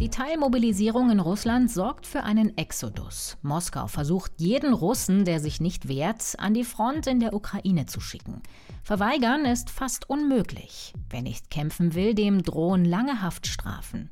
Die Teilmobilisierung in Russland sorgt für einen Exodus. Moskau versucht, jeden Russen, der sich nicht wehrt, an die Front in der Ukraine zu schicken. Verweigern ist fast unmöglich. Wer nicht kämpfen will, dem drohen lange Haftstrafen.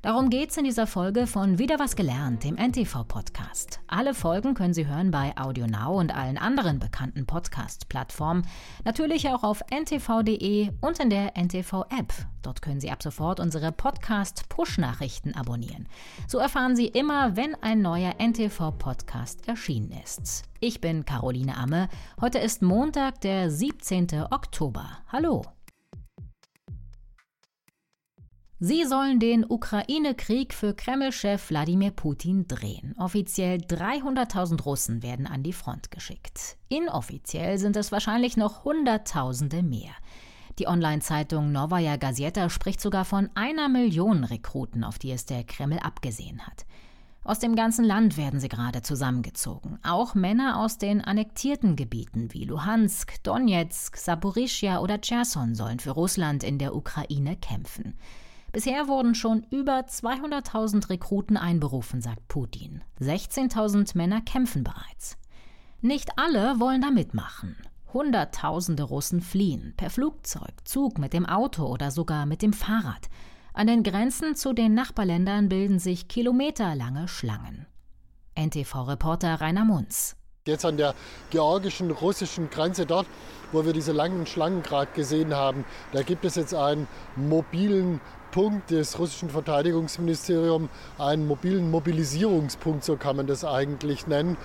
Darum geht's in dieser Folge von Wieder was gelernt, dem NTV-Podcast. Alle Folgen können Sie hören bei AudioNow und allen anderen bekannten Podcast-Plattformen. Natürlich auch auf ntv.de und in der NTV-App. Dort können Sie ab sofort unsere Podcast-Push-Nachrichten abonnieren. So erfahren Sie immer, wenn ein neuer NTV-Podcast erschienen ist. Ich bin Caroline Amme. Heute ist Montag, der 17. Oktober. Hallo. Sie sollen den Ukraine-Krieg für Kreml-Chef Wladimir Putin drehen. Offiziell 300.000 Russen werden an die Front geschickt. Inoffiziell sind es wahrscheinlich noch Hunderttausende mehr. Die Online-Zeitung Novaya Gazeta spricht sogar von einer Million Rekruten, auf die es der Kreml abgesehen hat. Aus dem ganzen Land werden sie gerade zusammengezogen. Auch Männer aus den annektierten Gebieten wie Luhansk, Donetsk, Saporischia oder Cherson sollen für Russland in der Ukraine kämpfen. Bisher wurden schon über 200.000 Rekruten einberufen, sagt Putin. 16.000 Männer kämpfen bereits. Nicht alle wollen da mitmachen. Hunderttausende Russen fliehen per Flugzeug, Zug, mit dem Auto oder sogar mit dem Fahrrad. An den Grenzen zu den Nachbarländern bilden sich kilometerlange Schlangen. NTV-Reporter Rainer Munz. Jetzt an der georgischen, russischen Grenze dort, wo wir diese langen Schlangen gerade gesehen haben, da gibt es jetzt einen mobilen Punkt des russischen Verteidigungsministeriums, einen mobilen Mobilisierungspunkt, so kann man das eigentlich nennen.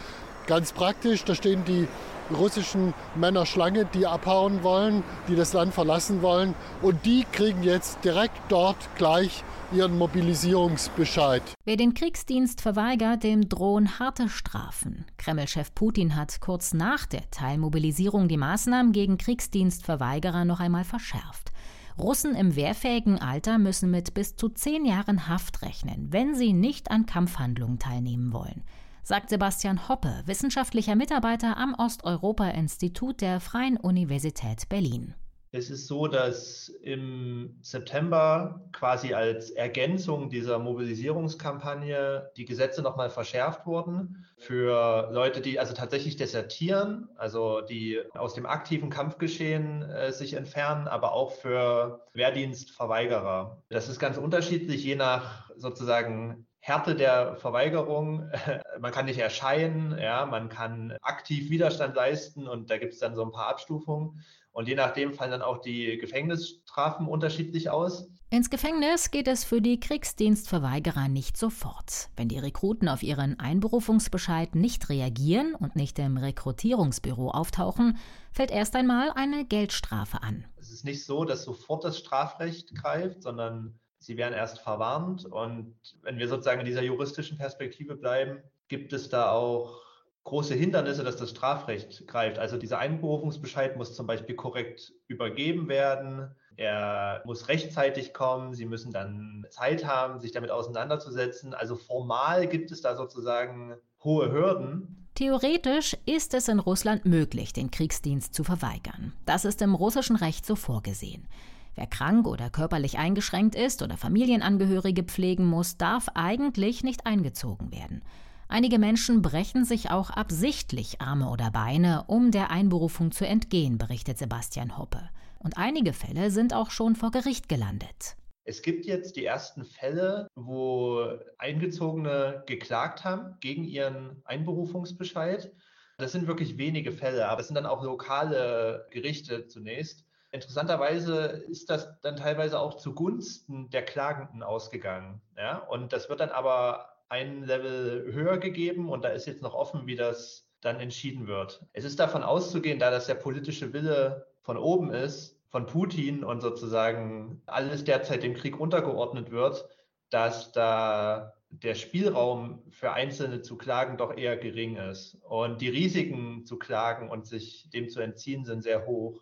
Ganz praktisch, da stehen die russischen Männer Schlange, die abhauen wollen, die das Land verlassen wollen. Und die kriegen jetzt direkt dort gleich ihren Mobilisierungsbescheid. Wer den Kriegsdienst verweigert, dem drohen harte Strafen. Kreml-Chef Putin hat kurz nach der Teilmobilisierung die Maßnahmen gegen Kriegsdienstverweigerer noch einmal verschärft. Russen im wehrfähigen Alter müssen mit bis zu zehn Jahren Haft rechnen, wenn sie nicht an Kampfhandlungen teilnehmen wollen sagt Sebastian Hoppe, wissenschaftlicher Mitarbeiter am Osteuropa-Institut der Freien Universität Berlin. Es ist so, dass im September quasi als Ergänzung dieser Mobilisierungskampagne die Gesetze nochmal verschärft wurden für Leute, die also tatsächlich desertieren, also die aus dem aktiven Kampfgeschehen äh, sich entfernen, aber auch für Wehrdienstverweigerer. Das ist ganz unterschiedlich, je nach sozusagen Härte der Verweigerung. Man kann nicht erscheinen, ja, man kann aktiv Widerstand leisten und da gibt es dann so ein paar Abstufungen. Und je nachdem fallen dann auch die Gefängnisstrafen unterschiedlich aus. Ins Gefängnis geht es für die Kriegsdienstverweigerer nicht sofort. Wenn die Rekruten auf ihren Einberufungsbescheid nicht reagieren und nicht im Rekrutierungsbüro auftauchen, fällt erst einmal eine Geldstrafe an. Es ist nicht so, dass sofort das Strafrecht greift, sondern sie werden erst verwarnt. Und wenn wir sozusagen in dieser juristischen Perspektive bleiben, gibt es da auch große Hindernisse, dass das Strafrecht greift. Also dieser Einberufungsbescheid muss zum Beispiel korrekt übergeben werden. Er muss rechtzeitig kommen. Sie müssen dann Zeit haben, sich damit auseinanderzusetzen. Also formal gibt es da sozusagen hohe Hürden. Theoretisch ist es in Russland möglich, den Kriegsdienst zu verweigern. Das ist im russischen Recht so vorgesehen. Wer krank oder körperlich eingeschränkt ist oder Familienangehörige pflegen muss, darf eigentlich nicht eingezogen werden. Einige Menschen brechen sich auch absichtlich Arme oder Beine, um der Einberufung zu entgehen, berichtet Sebastian Hoppe. Und einige Fälle sind auch schon vor Gericht gelandet. Es gibt jetzt die ersten Fälle, wo Eingezogene geklagt haben gegen ihren Einberufungsbescheid. Das sind wirklich wenige Fälle, aber es sind dann auch lokale Gerichte zunächst. Interessanterweise ist das dann teilweise auch zugunsten der Klagenden ausgegangen. Ja? Und das wird dann aber ein Level höher gegeben und da ist jetzt noch offen, wie das dann entschieden wird. Es ist davon auszugehen, da das der politische Wille von oben ist, von Putin und sozusagen alles derzeit dem Krieg untergeordnet wird, dass da der Spielraum für Einzelne zu klagen doch eher gering ist. Und die Risiken zu klagen und sich dem zu entziehen sind sehr hoch.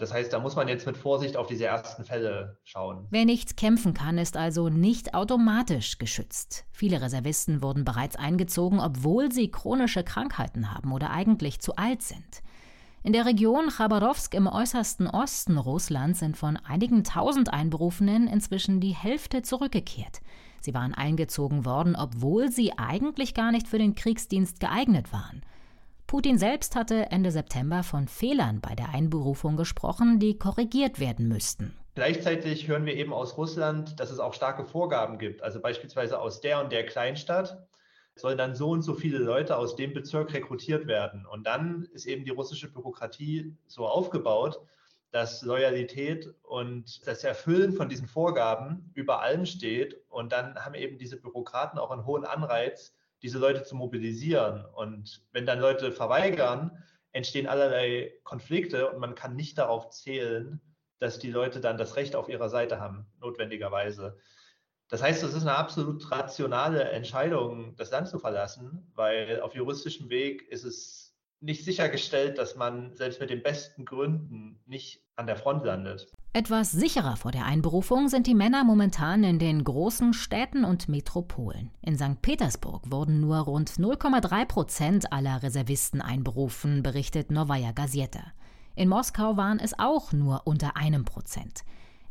Das heißt, da muss man jetzt mit Vorsicht auf diese ersten Fälle schauen. Wer nichts kämpfen kann, ist also nicht automatisch geschützt. Viele Reservisten wurden bereits eingezogen, obwohl sie chronische Krankheiten haben oder eigentlich zu alt sind. In der Region Chabarowsk im äußersten Osten Russlands sind von einigen tausend Einberufenen inzwischen die Hälfte zurückgekehrt. Sie waren eingezogen worden, obwohl sie eigentlich gar nicht für den Kriegsdienst geeignet waren. Putin selbst hatte Ende September von Fehlern bei der Einberufung gesprochen, die korrigiert werden müssten. Gleichzeitig hören wir eben aus Russland, dass es auch starke Vorgaben gibt. Also beispielsweise aus der und der Kleinstadt sollen dann so und so viele Leute aus dem Bezirk rekrutiert werden. Und dann ist eben die russische Bürokratie so aufgebaut, dass Loyalität und das Erfüllen von diesen Vorgaben über allem steht. Und dann haben eben diese Bürokraten auch einen hohen Anreiz, diese Leute zu mobilisieren. Und wenn dann Leute verweigern, entstehen allerlei Konflikte und man kann nicht darauf zählen, dass die Leute dann das Recht auf ihrer Seite haben, notwendigerweise. Das heißt, es ist eine absolut rationale Entscheidung, das Land zu verlassen, weil auf juristischem Weg ist es nicht sichergestellt, dass man selbst mit den besten Gründen nicht an der Front landet. Etwas sicherer vor der Einberufung sind die Männer momentan in den großen Städten und Metropolen. In St. Petersburg wurden nur rund 0,3 Prozent aller Reservisten einberufen, berichtet Novaya Gazeta. In Moskau waren es auch nur unter einem Prozent.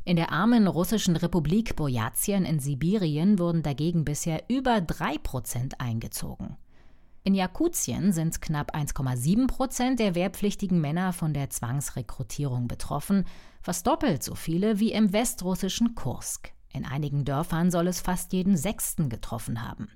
In der armen russischen Republik Boyatien in Sibirien wurden dagegen bisher über drei Prozent eingezogen. In Jakutien sind knapp 1,7 Prozent der wehrpflichtigen Männer von der Zwangsrekrutierung betroffen, fast doppelt so viele wie im westrussischen Kursk. In einigen Dörfern soll es fast jeden Sechsten getroffen haben.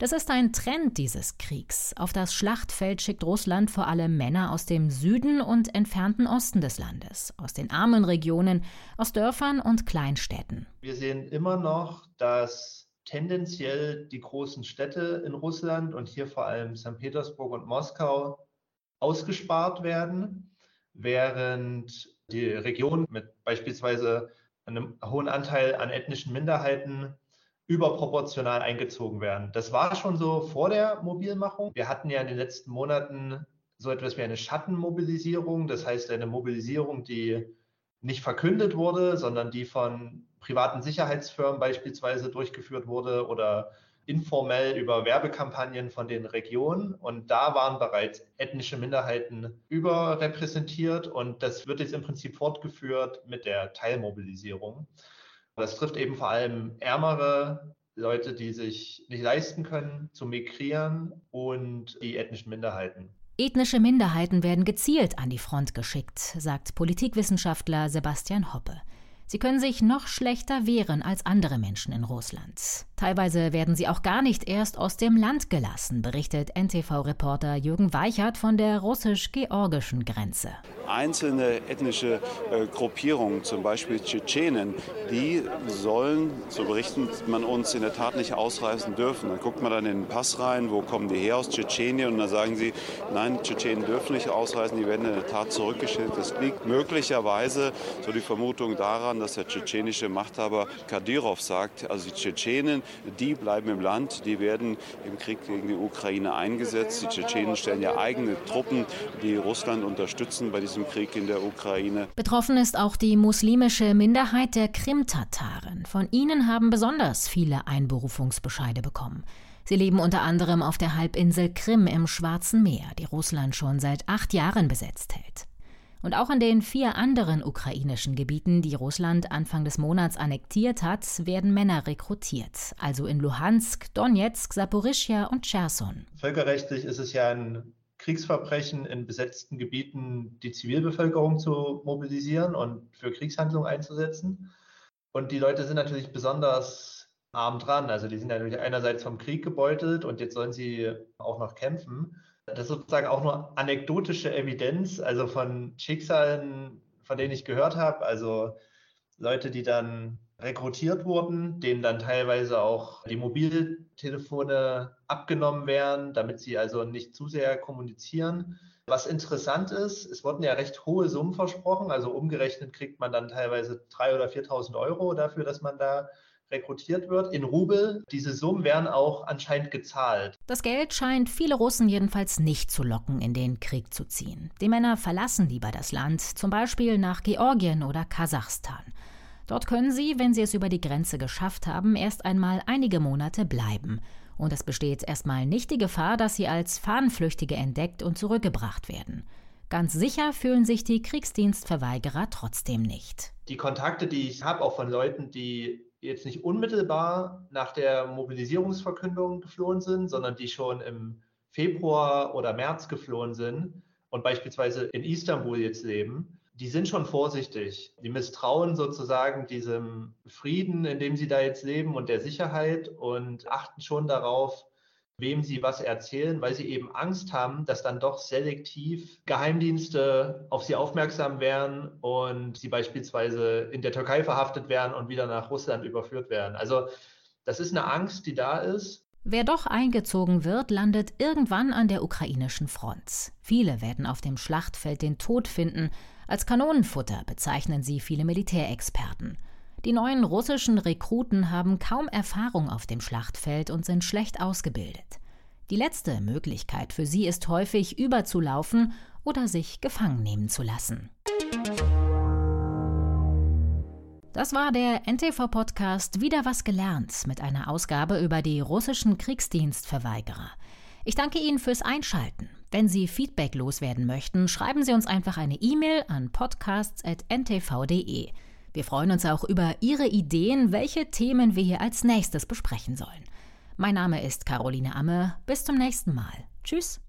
Das ist ein Trend dieses Kriegs. Auf das Schlachtfeld schickt Russland vor allem Männer aus dem Süden und entfernten Osten des Landes, aus den armen Regionen, aus Dörfern und Kleinstädten. Wir sehen immer noch, dass tendenziell die großen Städte in Russland und hier vor allem St. Petersburg und Moskau ausgespart werden, während die Regionen mit beispielsweise einem hohen Anteil an ethnischen Minderheiten überproportional eingezogen werden. Das war schon so vor der Mobilmachung. Wir hatten ja in den letzten Monaten so etwas wie eine Schattenmobilisierung, das heißt eine Mobilisierung, die nicht verkündet wurde, sondern die von privaten Sicherheitsfirmen beispielsweise durchgeführt wurde oder informell über Werbekampagnen von den Regionen. Und da waren bereits ethnische Minderheiten überrepräsentiert. Und das wird jetzt im Prinzip fortgeführt mit der Teilmobilisierung. Das trifft eben vor allem ärmere Leute, die sich nicht leisten können, zu migrieren und die ethnischen Minderheiten. Ethnische Minderheiten werden gezielt an die Front geschickt, sagt Politikwissenschaftler Sebastian Hoppe. Sie können sich noch schlechter wehren als andere Menschen in Russland. Teilweise werden sie auch gar nicht erst aus dem Land gelassen, berichtet NTV-Reporter Jürgen Weichert von der russisch-georgischen Grenze. Einzelne ethnische äh, Gruppierungen, zum Beispiel Tschetschenen, die sollen, so berichtet man uns, in der Tat nicht ausreisen dürfen. Dann guckt man dann in den Pass rein, wo kommen die her aus Tschetschenien und dann sagen sie, nein, Tschetschenen dürfen nicht ausreisen, die werden in der Tat zurückgestellt. Das liegt möglicherweise, so die Vermutung daran, dass der tschetschenische Machthaber Kadyrov sagt, also die Tschetschenen, die bleiben im Land, die werden im Krieg gegen die Ukraine eingesetzt. Die Tschetschenen stellen ja eigene Truppen, die Russland unterstützen bei diesem Krieg in der Ukraine. Betroffen ist auch die muslimische Minderheit der Krim-Tataren. Von ihnen haben besonders viele Einberufungsbescheide bekommen. Sie leben unter anderem auf der Halbinsel Krim im Schwarzen Meer, die Russland schon seit acht Jahren besetzt hält. Und auch in den vier anderen ukrainischen Gebieten, die Russland Anfang des Monats annektiert hat, werden Männer rekrutiert. Also in Luhansk, Donetsk, Saporischja und Cherson. Völkerrechtlich ist es ja ein Kriegsverbrechen in besetzten Gebieten, die Zivilbevölkerung zu mobilisieren und für Kriegshandlungen einzusetzen. Und die Leute sind natürlich besonders arm dran. Also die sind natürlich einerseits vom Krieg gebeutelt und jetzt sollen sie auch noch kämpfen. Das ist sozusagen auch nur anekdotische Evidenz, also von Schicksalen, von denen ich gehört habe. Also Leute, die dann rekrutiert wurden, denen dann teilweise auch die Mobiltelefone abgenommen werden, damit sie also nicht zu sehr kommunizieren. Was interessant ist, es wurden ja recht hohe Summen versprochen, also umgerechnet kriegt man dann teilweise 3.000 oder 4.000 Euro dafür, dass man da rekrutiert wird in Rubel. Diese Summen werden auch anscheinend gezahlt. Das Geld scheint viele Russen jedenfalls nicht zu locken, in den Krieg zu ziehen. Die Männer verlassen lieber das Land, zum Beispiel nach Georgien oder Kasachstan. Dort können sie, wenn sie es über die Grenze geschafft haben, erst einmal einige Monate bleiben. Und es besteht erstmal nicht die Gefahr, dass sie als Fahnenflüchtige entdeckt und zurückgebracht werden. Ganz sicher fühlen sich die Kriegsdienstverweigerer trotzdem nicht. Die Kontakte, die ich habe, auch von Leuten, die jetzt nicht unmittelbar nach der Mobilisierungsverkündung geflohen sind, sondern die schon im Februar oder März geflohen sind und beispielsweise in Istanbul jetzt leben, die sind schon vorsichtig. Die misstrauen sozusagen diesem Frieden, in dem sie da jetzt leben und der Sicherheit und achten schon darauf, wem sie was erzählen, weil sie eben Angst haben, dass dann doch selektiv Geheimdienste auf sie aufmerksam werden und sie beispielsweise in der Türkei verhaftet werden und wieder nach Russland überführt werden. Also das ist eine Angst, die da ist. Wer doch eingezogen wird, landet irgendwann an der ukrainischen Front. Viele werden auf dem Schlachtfeld den Tod finden. Als Kanonenfutter bezeichnen sie viele Militärexperten. Die neuen russischen Rekruten haben kaum Erfahrung auf dem Schlachtfeld und sind schlecht ausgebildet. Die letzte Möglichkeit für sie ist häufig überzulaufen oder sich gefangen nehmen zu lassen. Das war der NTV-Podcast Wieder was gelernt mit einer Ausgabe über die russischen Kriegsdienstverweigerer. Ich danke Ihnen fürs Einschalten. Wenn Sie Feedback loswerden möchten, schreiben Sie uns einfach eine E-Mail an podcasts.ntv.de. Wir freuen uns auch über Ihre Ideen, welche Themen wir hier als nächstes besprechen sollen. Mein Name ist Caroline Amme. Bis zum nächsten Mal. Tschüss.